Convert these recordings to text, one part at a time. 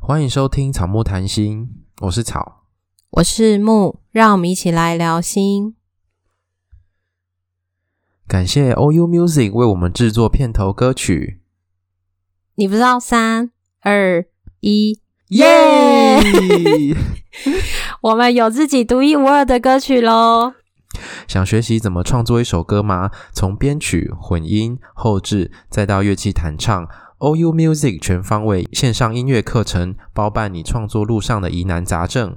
欢迎收听草木谈心，我是草，我是木，让我们一起来聊心。感谢 OU Music 为我们制作片头歌曲。你不知道三二一，耶！我们有自己独一无二的歌曲喽！想学习怎么创作一首歌吗？从编曲、混音、后置，再到乐器弹唱。OU Music 全方位线上音乐课程，包办你创作路上的疑难杂症。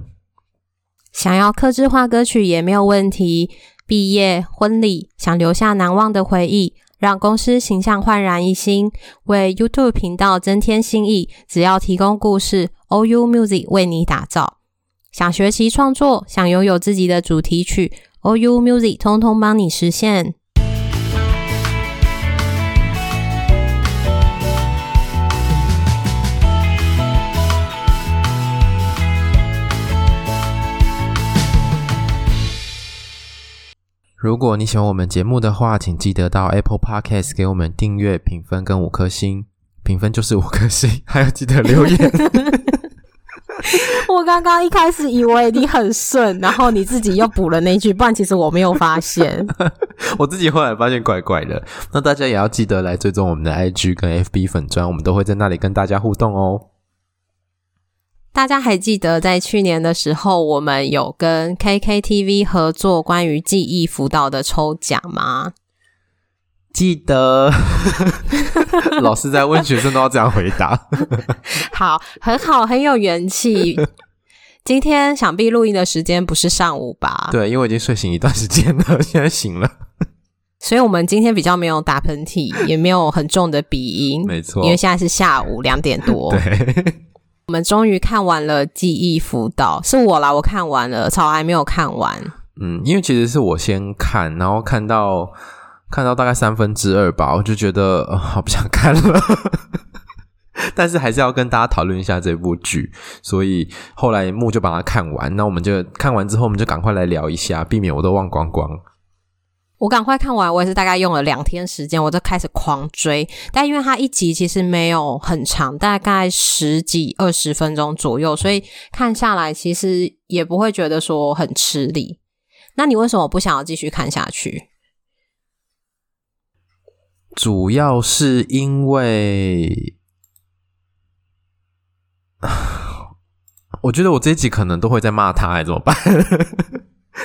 想要客制化歌曲也没有问题。毕业、婚礼，想留下难忘的回忆，让公司形象焕然一新，为 YouTube 频道增添新意。只要提供故事，OU Music 为你打造。想学习创作，想拥有自己的主题曲，OU Music 通通帮你实现。如果你喜欢我们节目的话，请记得到 Apple Podcast 给我们订阅、评分跟五颗星。评分就是五颗星，还要记得留言。我刚刚一开始以为你很顺，然后你自己又补了那句，不然其实我没有发现。我自己后来发现怪怪的。那大家也要记得来追踪我们的 IG 跟 FB 粉砖，我们都会在那里跟大家互动哦。大家还记得在去年的时候，我们有跟 KKTV 合作关于记忆辅导的抽奖吗？记得，老师在问学生都要这样回答。好，很好，很有元气。今天想必录音的时间不是上午吧？对，因为我已经睡醒一段时间了，现在醒了。所以我们今天比较没有打喷嚏，也没有很重的鼻音，没错，因为现在是下午两点多。对。我们终于看完了记忆辅导，是我啦，我看完了，草还没有看完。嗯，因为其实是我先看，然后看到看到大概三分之二吧，我就觉得、呃、好不想看了。但是还是要跟大家讨论一下这部剧，所以后来木就把它看完。那我们就看完之后，我们就赶快来聊一下，避免我都忘光光。我赶快看完，我也是大概用了两天时间，我就开始狂追。但因为它一集其实没有很长，大概十几二十分钟左右，所以看下来其实也不会觉得说很吃力。那你为什么不想要继续看下去？主要是因为，我觉得我这一集可能都会在骂他，哎，怎么办？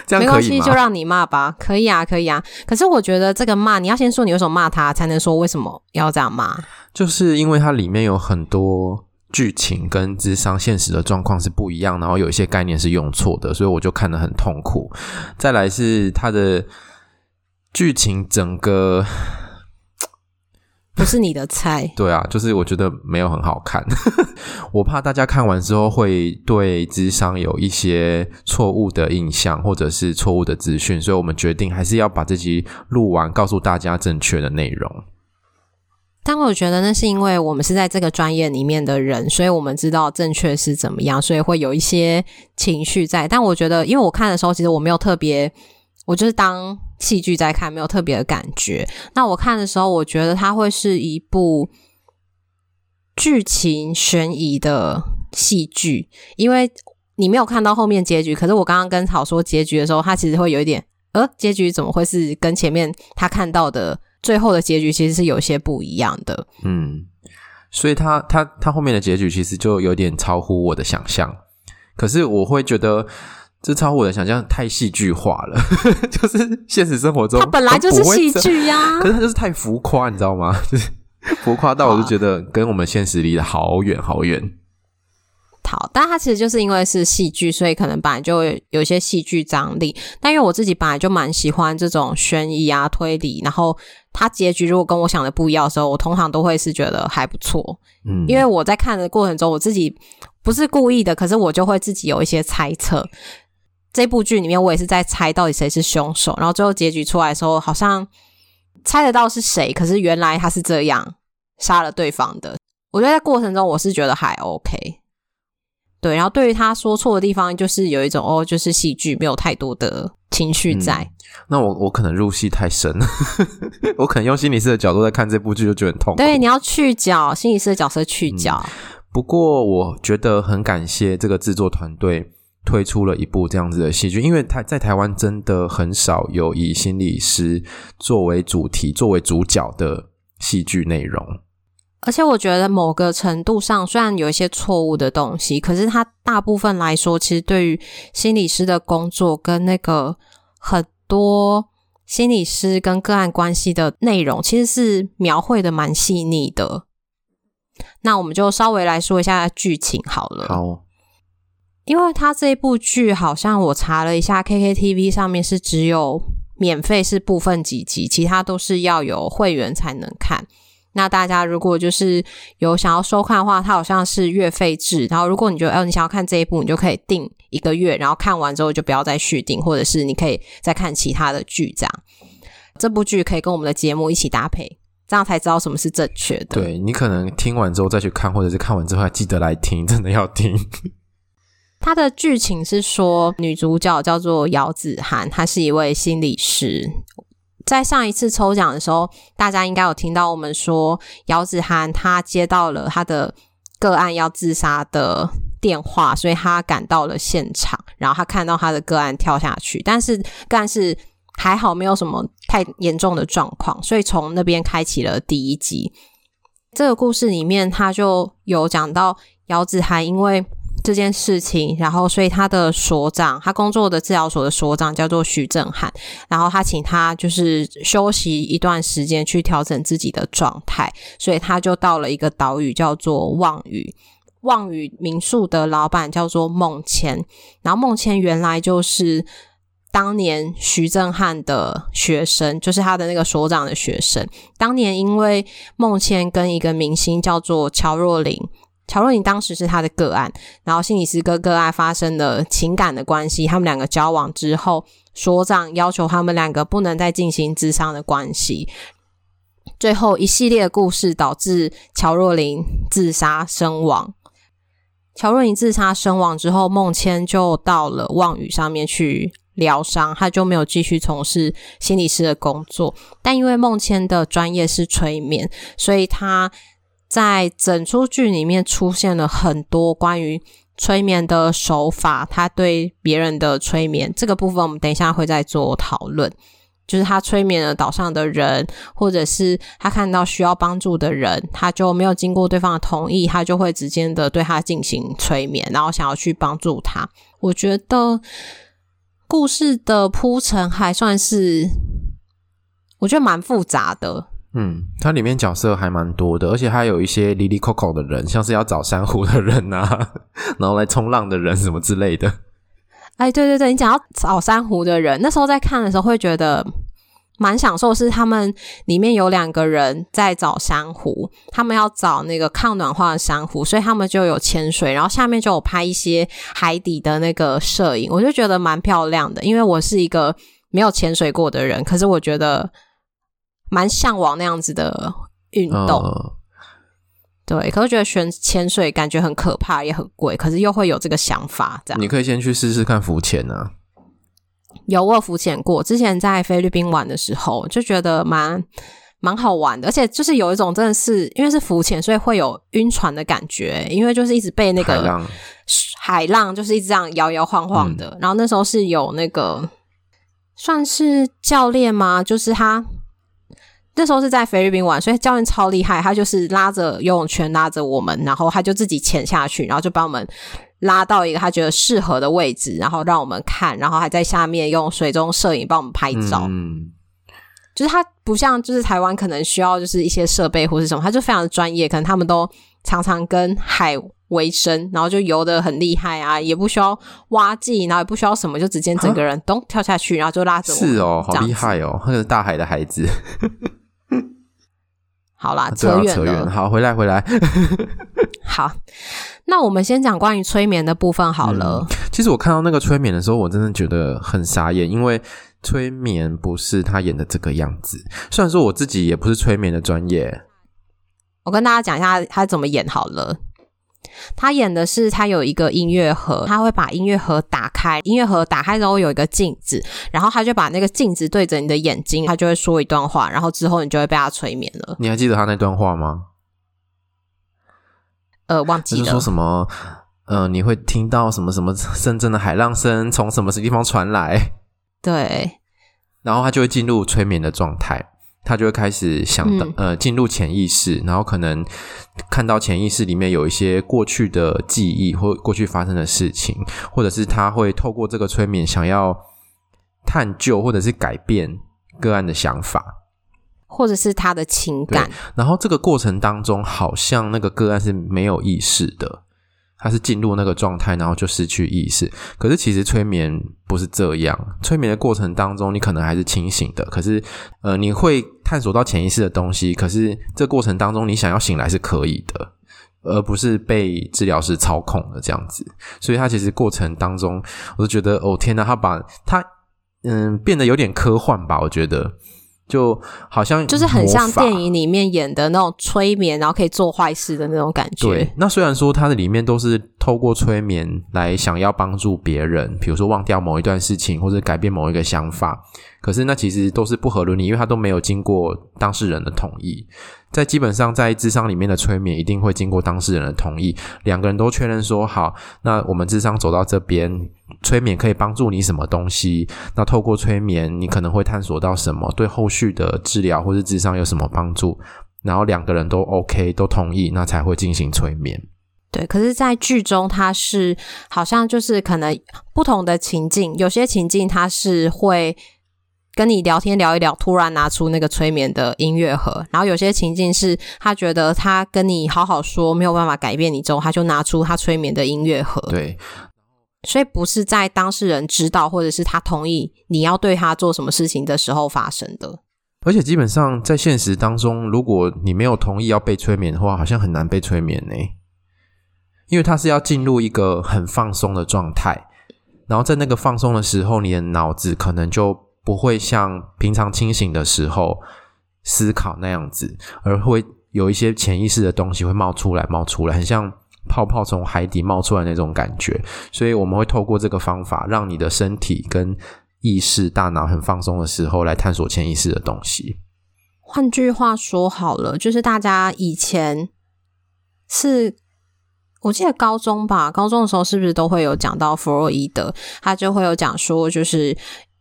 没关系，就让你骂吧。可以啊，可以啊。可是我觉得这个骂，你要先说你为什么骂他，才能说为什么要这样骂。就是因为它里面有很多剧情跟智商现实的状况是不一样，然后有一些概念是用错的，所以我就看得很痛苦。再来是它的剧情整个。不是你的菜，对啊，就是我觉得没有很好看，我怕大家看完之后会对智商有一些错误的印象，或者是错误的资讯，所以我们决定还是要把这集录完，告诉大家正确的内容。但我觉得那是因为我们是在这个专业里面的人，所以我们知道正确是怎么样，所以会有一些情绪在。但我觉得，因为我看的时候，其实我没有特别。我就是当戏剧在看，没有特别的感觉。那我看的时候，我觉得它会是一部剧情悬疑的戏剧，因为你没有看到后面结局。可是我刚刚跟草说结局的时候，他其实会有一点，呃，结局怎么会是跟前面他看到的最后的结局其实是有些不一样的。嗯，所以他他他后面的结局其实就有点超乎我的想象。可是我会觉得。这超乎我的想象，太戏剧化了，就是现实生活中，它本来就是戏剧呀。可是它就是太浮夸，你知道吗？就是浮夸到我就觉得跟我们现实离得好远好远。好，但它其实就是因为是戏剧，所以可能本来就有一些戏剧张力。但因为我自己本来就蛮喜欢这种悬疑啊、推理，然后它结局如果跟我想的不一样的时候，我通常都会是觉得还不错。嗯，因为我在看的过程中，我自己不是故意的，可是我就会自己有一些猜测。这部剧里面，我也是在猜到底谁是凶手，然后最后结局出来的时候，好像猜得到是谁，可是原来他是这样杀了对方的。我觉得在过程中，我是觉得还 OK。对，然后对于他说错的地方，就是有一种哦，就是戏剧没有太多的情绪在。嗯、那我我可能入戏太深了，我可能用心理师的角度在看这部剧，就觉得很痛。对，你要去角心理师的角色去角。嗯不过我觉得很感谢这个制作团队推出了一部这样子的戏剧，因为台在台湾真的很少有以心理师作为主题、作为主角的戏剧内容。而且我觉得某个程度上，虽然有一些错误的东西，可是它大部分来说，其实对于心理师的工作跟那个很多心理师跟个案关系的内容，其实是描绘的蛮细腻的。那我们就稍微来说一下剧情好了。好，因为它这部剧好像我查了一下，KKTV 上面是只有免费是部分几集，其他都是要有会员才能看。那大家如果就是有想要收看的话，它好像是月费制。然后如果你觉得，哦，你想要看这一部，你就可以订一个月，然后看完之后就不要再续订，或者是你可以再看其他的剧。这样，这部剧可以跟我们的节目一起搭配，这样才知道什么是正确的。对，你可能听完之后再去看，或者是看完之后还记得来听，真的要听。它的剧情是说，女主角叫做姚子涵，她是一位心理师。在上一次抽奖的时候，大家应该有听到我们说，姚子涵她接到了她的个案要自杀的电话，所以她赶到了现场，然后她看到她的个案跳下去，但是个案是还好，没有什么太严重的状况，所以从那边开启了第一集。这个故事里面，他就有讲到姚子涵因为。这件事情，然后所以他的所长，他工作的治疗所的所长叫做徐正汉，然后他请他就是休息一段时间去调整自己的状态，所以他就到了一个岛屿叫做望屿，望屿民宿的老板叫做孟谦，然后孟谦原来就是当年徐正汉的学生，就是他的那个所长的学生，当年因为孟谦跟一个明星叫做乔若琳。乔若琳当时是他的个案，然后心理师跟个案发生了情感的关系，他们两个交往之后，所长要求他们两个不能再进行咨商的关系，最后一系列的故事导致乔若琳自杀身亡。乔若琳自杀身亡之后，孟谦就到了望屿上面去疗伤，他就没有继续从事心理师的工作，但因为孟谦的专业是催眠，所以他。在整出剧里面出现了很多关于催眠的手法，他对别人的催眠这个部分，我们等一下会再做讨论。就是他催眠了岛上的人，或者是他看到需要帮助的人，他就没有经过对方的同意，他就会直接的对他进行催眠，然后想要去帮助他。我觉得故事的铺陈还算是，我觉得蛮复杂的。嗯，它里面角色还蛮多的，而且还有一些哩哩抠抠的人，像是要找珊瑚的人啊，然后来冲浪的人什么之类的。哎，对对对，你讲要找珊瑚的人，那时候在看的时候会觉得蛮享受，是他们里面有两个人在找珊瑚，他们要找那个抗暖化的珊瑚，所以他们就有潜水，然后下面就有拍一些海底的那个摄影，我就觉得蛮漂亮的。因为我是一个没有潜水过的人，可是我觉得。蛮向往那样子的运动，呃、对，可是觉得选潜水感觉很可怕，也很贵，可是又会有这个想法，这样。你可以先去试试看浮潜啊。有，我浮潜过，之前在菲律宾玩的时候就觉得蛮蛮好玩的，而且就是有一种真的是因为是浮潜，所以会有晕船的感觉，因为就是一直被那个海浪，海浪就是一直这样摇摇晃晃的。嗯、然后那时候是有那个算是教练吗？就是他。那时候是在菲律宾玩，所以教练超厉害，他就是拉着游泳圈拉着我们，然后他就自己潜下去，然后就把我们拉到一个他觉得适合的位置，然后让我们看，然后还在下面用水中摄影帮我们拍照。嗯，就是他不像就是台湾可能需要就是一些设备或是什么，他就非常的专业，可能他们都常常跟海为生，然后就游的很厉害啊，也不需要蛙技，然后也不需要什么，就直接整个人咚跳下去，然后就拉着我。是哦，好厉害哦，那个大海的孩子。好啦，扯远了，扯远。好，回来，回来。好，那我们先讲关于催眠的部分好了。嗯，其实我看到那个催眠的时候，我真的觉得很傻眼，因为催眠不是他演的这个样子。虽然说我自己也不是催眠的专业，我跟大家讲一下他怎么演好了。他演的是，他有一个音乐盒，他会把音乐盒打开，音乐盒打开之后有一个镜子，然后他就把那个镜子对着你的眼睛，他就会说一段话，然后之后你就会被他催眠了。你还记得他那段话吗？呃，忘记了。就是说什么？呃，你会听到什么什么深圳的海浪声从什么地方传来？对。然后他就会进入催眠的状态，他就会开始想到，嗯、呃，进入潜意识，然后可能看到潜意识里面有一些过去的记忆或过去发生的事情，或者是他会透过这个催眠想要探究或者是改变个案的想法，或者是他的情感。然后这个过程当中，好像那个个案是没有意识的。他是进入那个状态，然后就失去意识。可是其实催眠不是这样，催眠的过程当中，你可能还是清醒的。可是，呃，你会探索到潜意识的东西。可是这过程当中，你想要醒来是可以的，而不是被治疗师操控的这样子。所以，他其实过程当中，我就觉得，哦天呐，他把他嗯变得有点科幻吧，我觉得。就好像就是很像电影里面演的那种催眠，然后可以做坏事的那种感觉。对，那虽然说它的里面都是透过催眠来想要帮助别人，比如说忘掉某一段事情或者改变某一个想法，可是那其实都是不合伦理，因为它都没有经过当事人的同意。在基本上，在智商里面的催眠一定会经过当事人的同意，两个人都确认说好，那我们智商走到这边，催眠可以帮助你什么东西？那透过催眠，你可能会探索到什么？对后续的治疗或是智商有什么帮助？然后两个人都 OK，都同意，那才会进行催眠。对，可是，在剧中，他是好像就是可能不同的情境，有些情境他是会。跟你聊天聊一聊，突然拿出那个催眠的音乐盒，然后有些情境是他觉得他跟你好好说没有办法改变你之后，他就拿出他催眠的音乐盒。对，所以不是在当事人知道或者是他同意你要对他做什么事情的时候发生的。而且基本上在现实当中，如果你没有同意要被催眠的话，好像很难被催眠呢，因为它是要进入一个很放松的状态，然后在那个放松的时候，你的脑子可能就。不会像平常清醒的时候思考那样子，而会有一些潜意识的东西会冒出来，冒出来，很像泡泡从海底冒出来那种感觉。所以我们会透过这个方法，让你的身体跟意识、大脑很放松的时候，来探索潜意识的东西。换句话说好了，就是大家以前是，我记得高中吧，高中的时候是不是都会有讲到弗洛伊德，他就会有讲说，就是。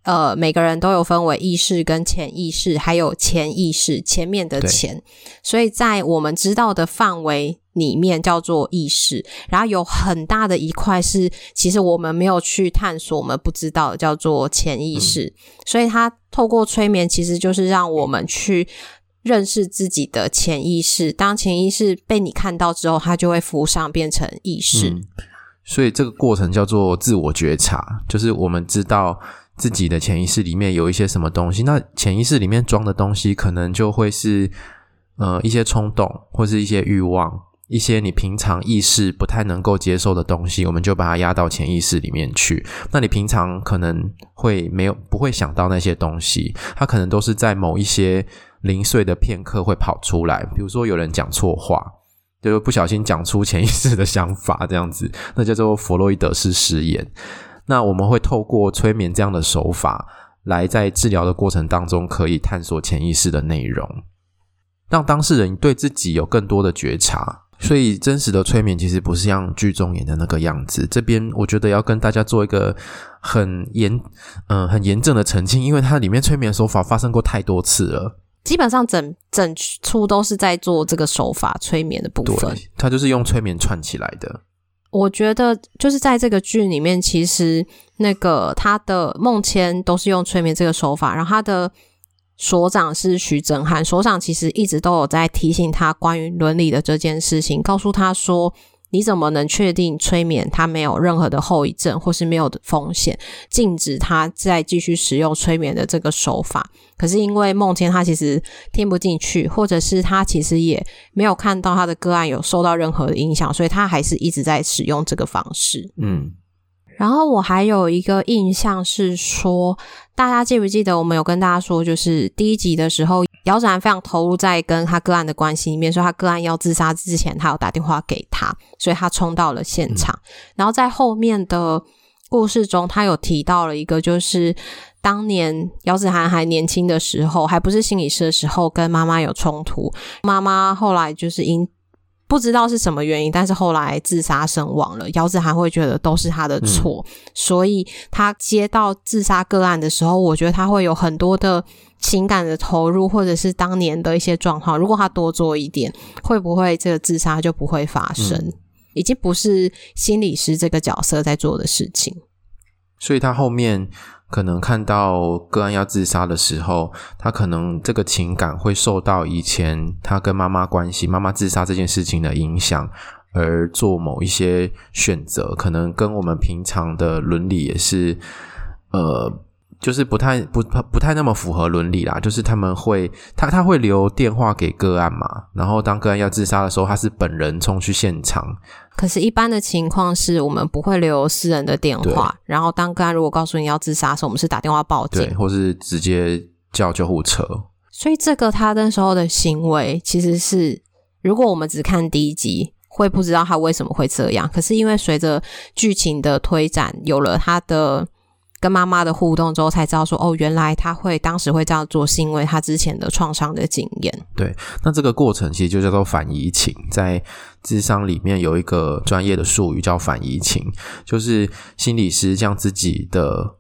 呃，每个人都有分为意识跟潜意识，还有前意识，前面的前。所以在我们知道的范围里面叫做意识，然后有很大的一块是其实我们没有去探索，我们不知道的叫做潜意识。嗯。所以他透过催眠，其实就是让我们去认识自己的潜意识。当潜意识被你看到之后，它就会浮上变成意识。所以这个过程叫做自我觉察，就是我们知道。自己的潜意识里面有一些什么东西，那潜意识里面装的东西，可能就会是呃一些冲动，或是一些欲望，一些你平常意识不太能够接受的东西，我们就把它压到潜意识里面去。那你平常可能会没有不会想到那些东西，它可能都是在某一些零碎的片刻会跑出来。比如说有人讲错话，就不小心讲出潜意识的想法，这样子，那叫做弗洛伊德式失言。那我们会透过催眠这样的手法，来在治疗的过程当中，可以探索潜意识的内容，让当事人对自己有更多的觉察。所以，真实的催眠其实不是像剧中演的那个样子。这边我觉得要跟大家做一个很严、嗯、呃、很严正的澄清，因为它里面催眠手法发生过太多次了。基本上整整出都是在做这个手法催眠的部分。对，它就是用催眠串起来的。我觉得就是在这个剧里面，其实那个他的梦千都是用催眠这个手法，然后他的所长是徐正汉，所长其实一直都有在提醒他关于伦理的这件事情，告诉他说。你怎么能确定催眠它没有任何的后遗症，或是没有的风险，禁止他再继续使用催眠的这个手法？可是因为梦牵他其实听不进去，或者是他其实也没有看到他的个案有受到任何影响，所以他还是一直在使用这个方式。嗯。然后我还有一个印象是说，大家记不记得我们有跟大家说，就是第一集的时候，姚子涵非常投入在跟他个案的关系里面，说他个案要自杀之前，他有打电话给他，所以他冲到了现场。嗯。然后在后面的故事中，他有提到了一个，就是当年姚子涵还年轻的时候，还不是心理师的时候，跟妈妈有冲突，妈妈后来就是因不知道是什么原因，但是后来自杀身亡了。姚子涵会觉得都是他的错，嗯、所以他接到自杀个案的时候，我觉得他会有很多的情感的投入，或者是当年的一些状况。如果他多做一点，会不会这个自杀就不会发生？嗯、已经不是心理师这个角色在做的事情。所以他后面。可能看到个案要自杀的时候，他可能这个情感会受到以前他跟妈妈关系、妈妈自杀这件事情的影响，而做某一些选择，可能跟我们平常的伦理也是，呃。就是不太不不太那么符合伦理啦，就是他们会他他会留电话给个案嘛，然后当个案要自杀的时候，他是本人冲去现场。可是，一般的情况是我们不会留私人的电话，然后当个案如果告诉你要自杀的时候，我们是打电话报警，对，或是直接叫救护车。所以，这个他那时候的行为其实是，如果我们只看第一集，会不知道他为什么会这样。可是，因为随着剧情的推展，有了他的。跟妈妈的互动之后，才知道说哦，原来他会当时会这样做，是因为他之前的创伤的经验。对，那这个过程其实就叫做反移情，在咨商里面有一个专业的术语叫反移情，就是心理师将自己的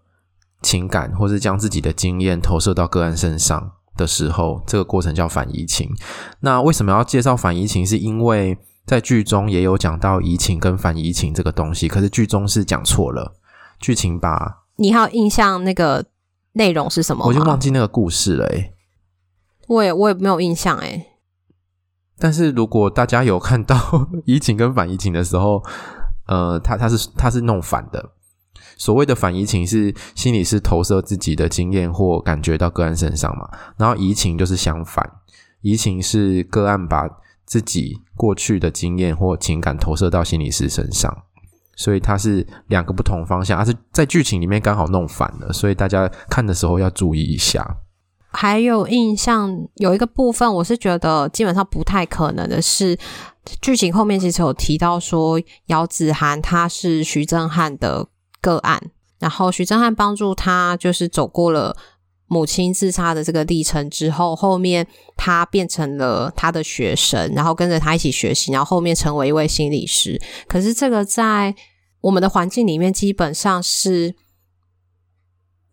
情感或是将自己的经验投射到个案身上的时候，这个过程叫反移情。那为什么要介绍反移情？是因为在剧中也有讲到移情跟反移情这个东西，可是剧中是讲错了，剧情把。你还有印象那个内容是什么？我已经忘记那个故事了，诶我也我也没有印象，诶但是如果大家有看到 移情跟反移情的时候，呃，他他是他是弄反的。所谓的反移情是心理师投射自己的经验或感觉到个案身上嘛，然后移情就是相反，移情是个案把自己过去的经验或情感投射到心理师身上。所以它是两个不同方向，而是在剧情里面刚好弄反了，所以大家看的时候要注意一下。还有印象有一个部分，我是觉得基本上不太可能的是，剧情后面其实有提到说，姚子涵他是徐正汉的个案，然后徐正汉帮助他就是走过了。母亲自杀的这个历程之后，后面他变成了他的学生，然后跟着他一起学习，然后后面成为一位心理师。可是这个在我们的环境里面，基本上是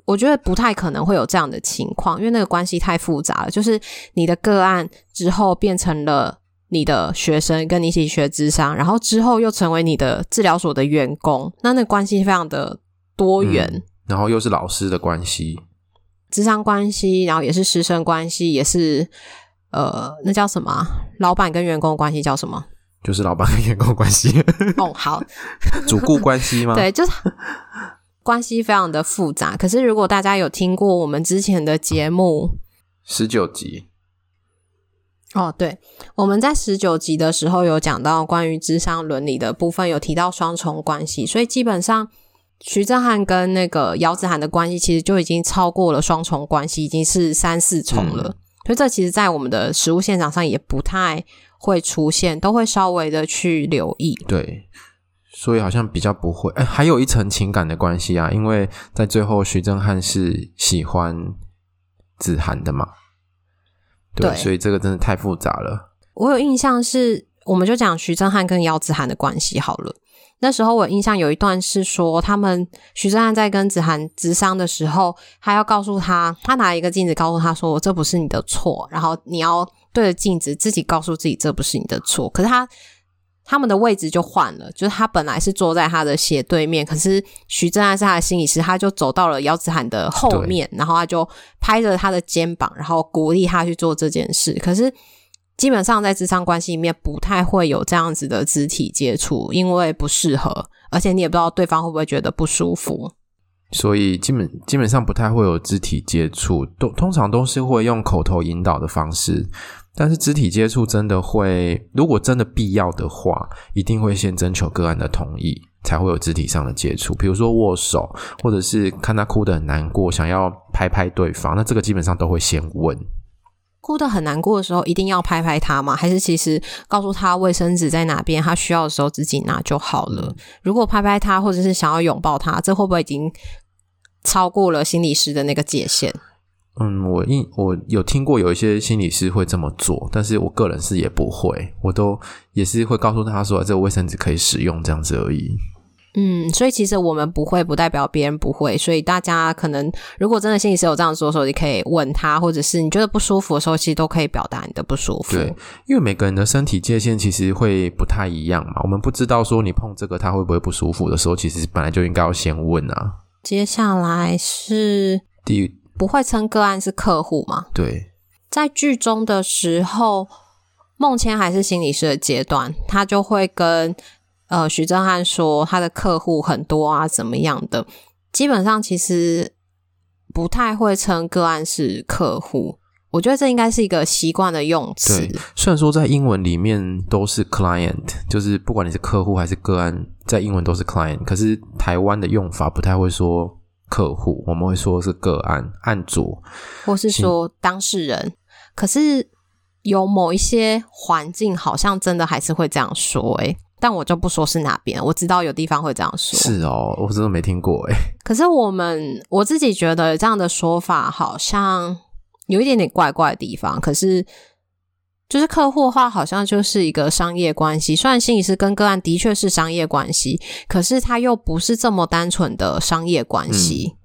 我觉得不太可能会有这样的情况，因为那个关系太复杂了。就是你的个案之后变成了你的学生，跟你一起学智商，然后之后又成为你的治疗所的员工，那那关系非常的多元，然后又是老师的关系。咨商关系，然后也是师生关系，也是呃，那叫什么？老板跟员工关系叫什么？就是老板跟员工关系。哦，好，主顾关系吗？对，就是关系非常的复杂。可是如果大家有听过我们之前的节目，十九集，哦，对，我们在十九集的时候有讲到关于智商伦理的部分，有提到双重关系，所以基本上。徐正汉跟那个姚子涵的关系，其实就已经超过了双重关系，已经是三四重了。嗯、所以这其实，在我们的实物现场上也不太会出现，都会稍微的去留意。对，所以好像比较不会。哎，还有一层情感的关系啊，因为在最后，徐正汉是喜欢子涵的嘛。对，对，所以这个真的太复杂了。我有印象是，我们就讲徐正汉跟姚子涵的关系好了。那时候我印象有一段是说，他们徐正汉在跟子涵咨商的时候，他要告诉他，他拿一个镜子告诉他说：“这不是你的错。”然后你要对着镜子自己告诉自己，这不是你的错。可是他他们的位置就换了，就是他本来是坐在他的斜对面，可是徐正汉是他的心理师，他就走到了姚子涵的后面，然后他就拍着他的肩膀，然后鼓励他去做这件事。可是。基本上在咨商关系里面不太会有这样子的肢体接触，因为不适合，而且你也不知道对方会不会觉得不舒服，所以基本基本上不太会有肢体接触，都通常都是会用口头引导的方式，但是肢体接触真的会，如果真的必要的话，一定会先征求个案的同意，才会有肢体上的接触，比如说握手，或者是看他哭得很难过，想要拍拍对方，那这个基本上都会先问。哭得很难过的时候，一定要拍拍他吗？还是其实告诉他卫生纸在哪边，他需要的时候自己拿就好了？如果拍拍他，或者是想要拥抱他，这会不会已经超过了心理师的那个界限？嗯，我印我有听过有一些心理师会这么做，但是我个人是也不会，我都也是会告诉他说，这个卫生纸可以使用这样子而已。嗯，所以其实我们不会，不代表别人不会，所以大家可能如果真的心理师有这样说的时候，你可以问他，或者是你觉得不舒服的时候，其实都可以表达你的不舒服。对，因为每个人的身体界限其实会不太一样嘛，我们不知道说你碰这个他会不会不舒服的时候，其实本来就应该要先问啊。接下来是第。不会称个案是客户吗？对，在剧中的时候，孟谦还是心理师的阶段，他就会跟呃徐正汉说他的客户很多啊，怎么样的？基本上其实不太会称个案是客户，我觉得这应该是一个习惯的用词。对，虽然说在英文里面都是 client，就是不管你是客户还是个案，在英文都是 client，可是台湾的用法不太会说。客户，我们会说是个案、案主，或是说当事人。可是有某一些环境，好像真的还是会这样说诶、欸，但我就不说是哪边。我知道有地方会这样说。是哦，我真的没听过诶。可是我们我自己觉得这样的说法好像有一点点怪怪的地方。可是。就是客户的话，好像就是一个商业关系。虽然心理师跟个案的确是商业关系，可是他又不是这么单纯的商业关系。嗯、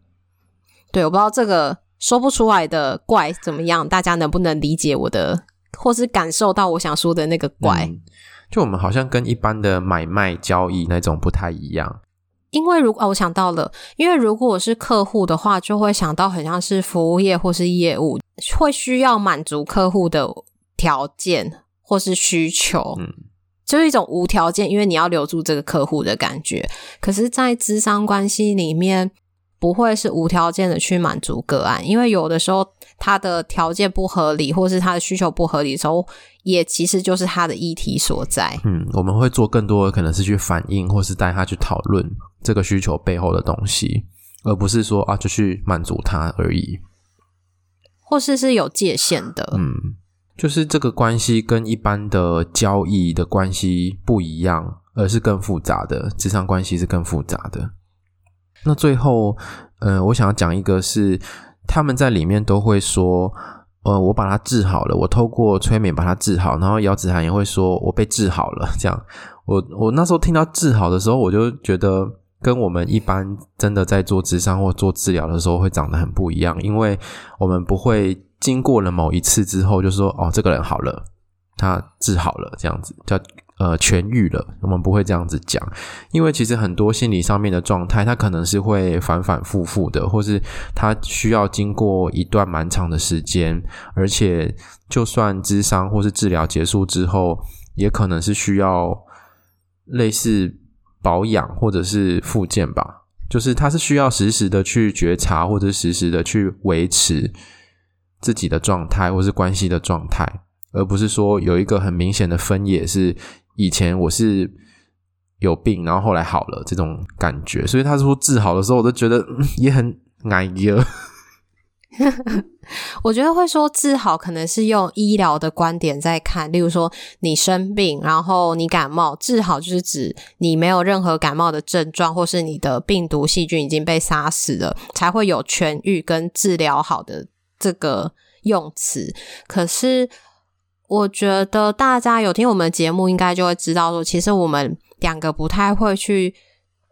对，我不知道这个说不出来的怪怎么样，大家能不能理解我的，或是感受到我想说的那个怪？嗯、就我们好像跟一般的买卖交易那种不太一样。因为如果、哦、我想到了，因为如果我是客户的话，就会想到很像是服务业或是业务，会需要满足客户的。条件或是需求，嗯，就是一种无条件，因为你要留住这个客户的感觉。可是，在咨商关系里面，不会是无条件的去满足个案，因为有的时候他的条件不合理，或是他的需求不合理的时候，也其实就是他的议题所在。嗯，我们会做更多的可能是去反映，或是带他去讨论这个需求背后的东西，而不是说啊，就去满足他而已，或是是有界限的，嗯。就是这个关系跟一般的交易的关系不一样，而是更复杂的，职场关系是更复杂的。那最后，呃，我想要讲一个是他们在里面都会说，呃，我把它治好了，我透过催眠把它治好，然后姚子涵也会说我被治好了。这样，我我那时候听到治好的时候，我就觉得跟我们一般真的在做智商或做治疗的时候会长得很不一样，因为我们不会。经过了某一次之后，就说哦，这个人好了，他治好了，这样子叫呃痊愈了。我们不会这样子讲，因为其实很多心理上面的状态，它可能是会反反复复的，或是他需要经过一段蛮长的时间，而且就算咨商或是治疗结束之后，也可能是需要类似保养或者是复健吧，就是他是需要时时的去觉察，或者时时的去维持。自己的状态，或是关系的状态，而不是说有一个很明显的分野，是以前我是有病，然后后来好了这种感觉。所以他说治好的时候，我都觉得也很哎呀。我觉得会说治好，可能是用医疗的观点在看。例如说，你生病，然后你感冒，治好就是指你没有任何感冒的症状，或是你的病毒细菌已经被杀死了，才会有痊愈跟治疗好的。这个用词，可是我觉得大家有听我们节目，应该就会知道说，其实我们两个不太会去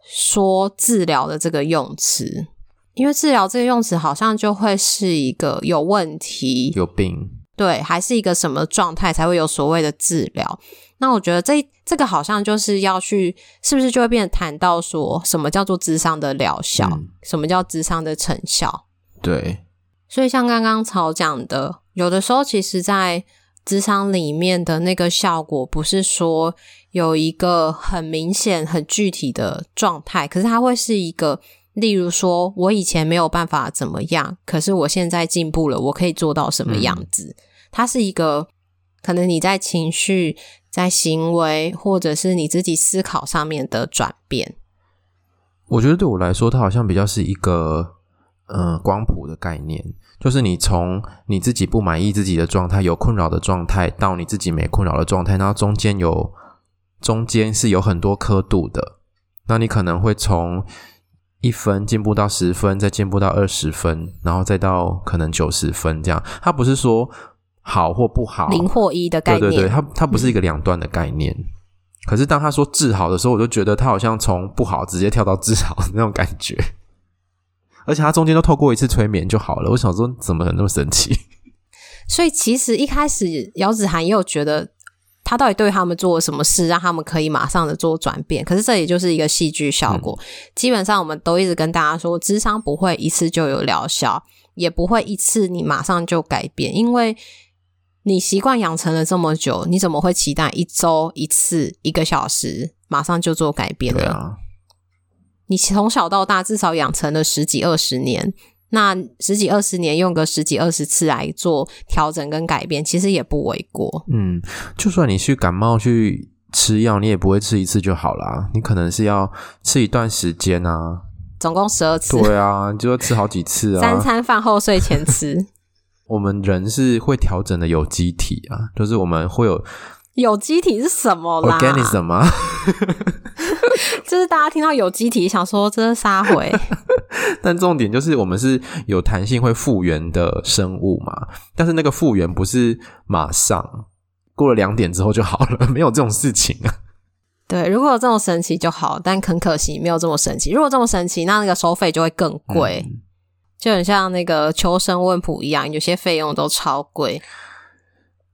说治疗的这个用词，因为治疗这个用词好像就会是一个有问题、有病，对，还是一个什么状态才会有所谓的治疗。那我觉得这这个好像就是要去，是不是就会变成谈到说什么叫做智商的疗效，嗯、什么叫智商的成效？对。所以，像刚刚曹讲的，有的时候其实，在咨商里面的那个效果，不是说有一个很明显、很具体的状态，可是它会是一个，例如说，我以前没有办法怎么样，可是我现在进步了，我可以做到什么样子？嗯、它是一个可能你在情绪、在行为，或者是你自己思考上面的转变。我觉得对我来说，它好像比较是一个。嗯，光谱的概念就是你从你自己不满意自己的状态、有困扰的状态，到你自己没困扰的状态，然后中间有中间是有很多刻度的。那你可能会从一分进步到十分，再进步到二十分，然后再到可能九十分这样。它不是说好或不好，零或一的概念。对对对，它它不是一个两端的概念。嗯、可是当他说治好的时候，我就觉得他好像从不好直接跳到治好的那种感觉。而且他中间都透过一次催眠就好了。我想说，怎么能那么神奇？所以其实一开始姚子涵也有觉得。他到底对他们做了什么事，让他们可以马上的做转变？可是这也就是一个戏剧效果。嗯、基本上，我们都一直跟大家说，智商不会一次就有疗效，也不会一次你马上就改变，因为你习惯养成了这么久，你怎么会期待一周一次一个小时马上就做改变呢？对啊、你从小到大至少养成了十几二十年。那十几二十年用个十几二十次来做调整跟改变，其实也不为过。嗯，就算你去感冒去吃药，你也不会吃一次就好啦。你可能是要吃一段时间啊，总共十二次。对啊，就要吃好几次啊。三餐饭后睡前吃。我们人是会调整的有机体啊，就是我们会有。有机体是什么啦？Organism 吗？就是大家听到有机体，想说这是啥回？但重点就是我们是有弹性会复原的生物嘛。但是那个复原不是马上过了两点之后就好了，没有这种事情啊。对，如果有这种神奇就好，但很可惜没有这么神奇。如果这么神奇，那那个收费就会更贵，嗯、就很像那个求神问卜一样，有些费用都超贵。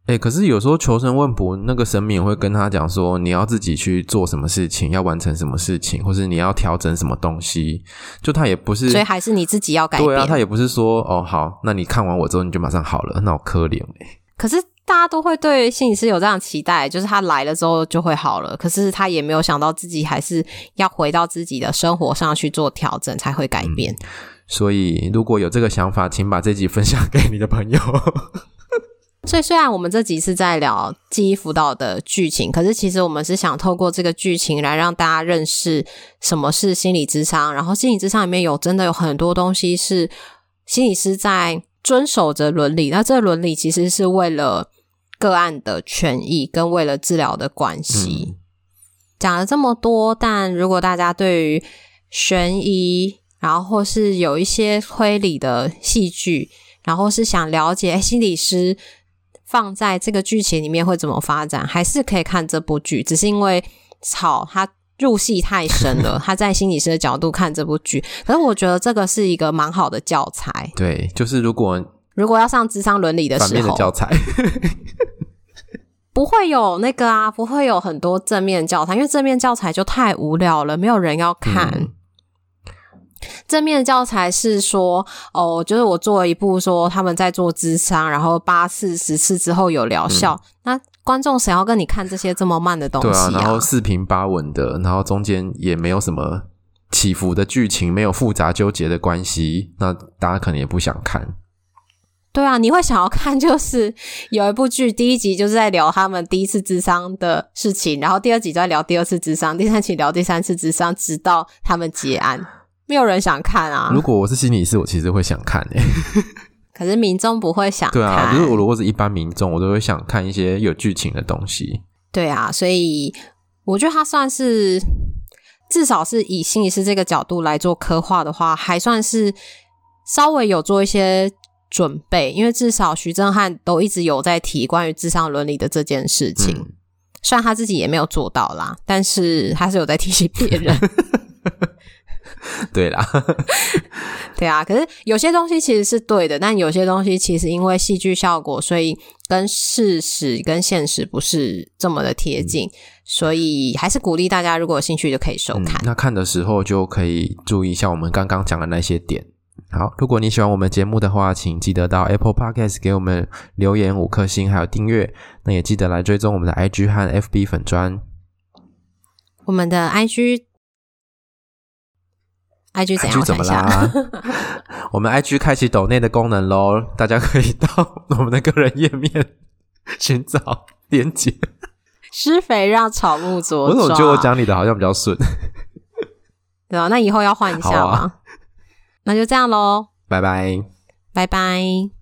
哎、欸，可是有时候求神问卜，那个神明也会跟他讲说，你要自己去做什么事情，要完成什么事情，或是你要调整什么东西，就他也不是，所以还是你自己要改变。对啊，他也不是说哦好，那你看完我之后你就马上好了，那我可怜哎。可是大家都会对心理师有这样期待，就是他来了之后就会好了。可是他也没有想到自己还是要回到自己的生活上去做调整才会改变。嗯、所以如果有这个想法，请把这集分享给你的朋友。所以，虽然我们这集是在聊记忆辅导的剧情，可是其实我们是想透过这个剧情来让大家认识什么是心理智商。然后，心理智商里面有真的有很多东西是心理师在遵守着伦理。那这个伦理其实是为了个案的权益跟为了治疗的关系。嗯、讲了这么多，但如果大家对于悬疑，然后或是有一些推理的戏剧，然后是想了解，心理师。放在这个剧情里面会怎么发展？还是可以看这部剧，只是因为草他入戏太深了，他在心理师的角度看这部剧。可是我觉得这个是一个蛮好的教材。对，就是如果如果要上智商伦理的时候，反面的教材 不会有那个啊，不会有很多正面教材，因为正面教材就太无聊了，没有人要看。嗯正面的教材是说，哦，就是我做了一部说他们在做智商，然后八次、十次之后有疗效。嗯、那观众谁要跟你看这些这么慢的东西啊？对啊，然后四平八稳的，然后中间也没有什么起伏的剧情，没有复杂纠结的关系，那大家可能也不想看。对啊，你会想要看，就是有一部剧，第一集就是在聊他们第一次智商的事情，然后第二集就在聊第二次智商，第三集聊第三次智商，直到他们结案。没有人想看啊！如果我是心理师，我其实会想看诶、欸。可是民众不会想看。对啊，就是我如果是一般民众，我都会想看一些有剧情的东西。对啊，所以我觉得他算是至少是以心理师这个角度来做刻画的话，还算是稍微有做一些准备。因为至少徐正汉都一直有在提关于智商伦理的这件事情，嗯、虽然他自己也没有做到啦，但是他是有在提醒别人。对啦，对啊，可是有些东西其实是对的，但有些东西其实因为戏剧效果，所以跟事实跟现实不是这么的贴近，嗯、所以还是鼓励大家如果有兴趣就可以收看。嗯、那看的时候就可以注意一下我们刚刚讲的那些点。好，如果你喜欢我们节目的话，请记得到 Apple Podcast 给我们留言五颗星，还有订阅。那也记得来追踪我们的 IG 和 FB 粉砖。我们的 IG。IG 怎样怎么啦？我们 IG 开启抖内的功能喽，大家可以到我们的个人页面寻找链接。施肥让草木茁壮。我总觉得我讲你的好像比较顺。对啊，那以后要换一下嘛？啊、那就这样喽，拜拜，拜拜。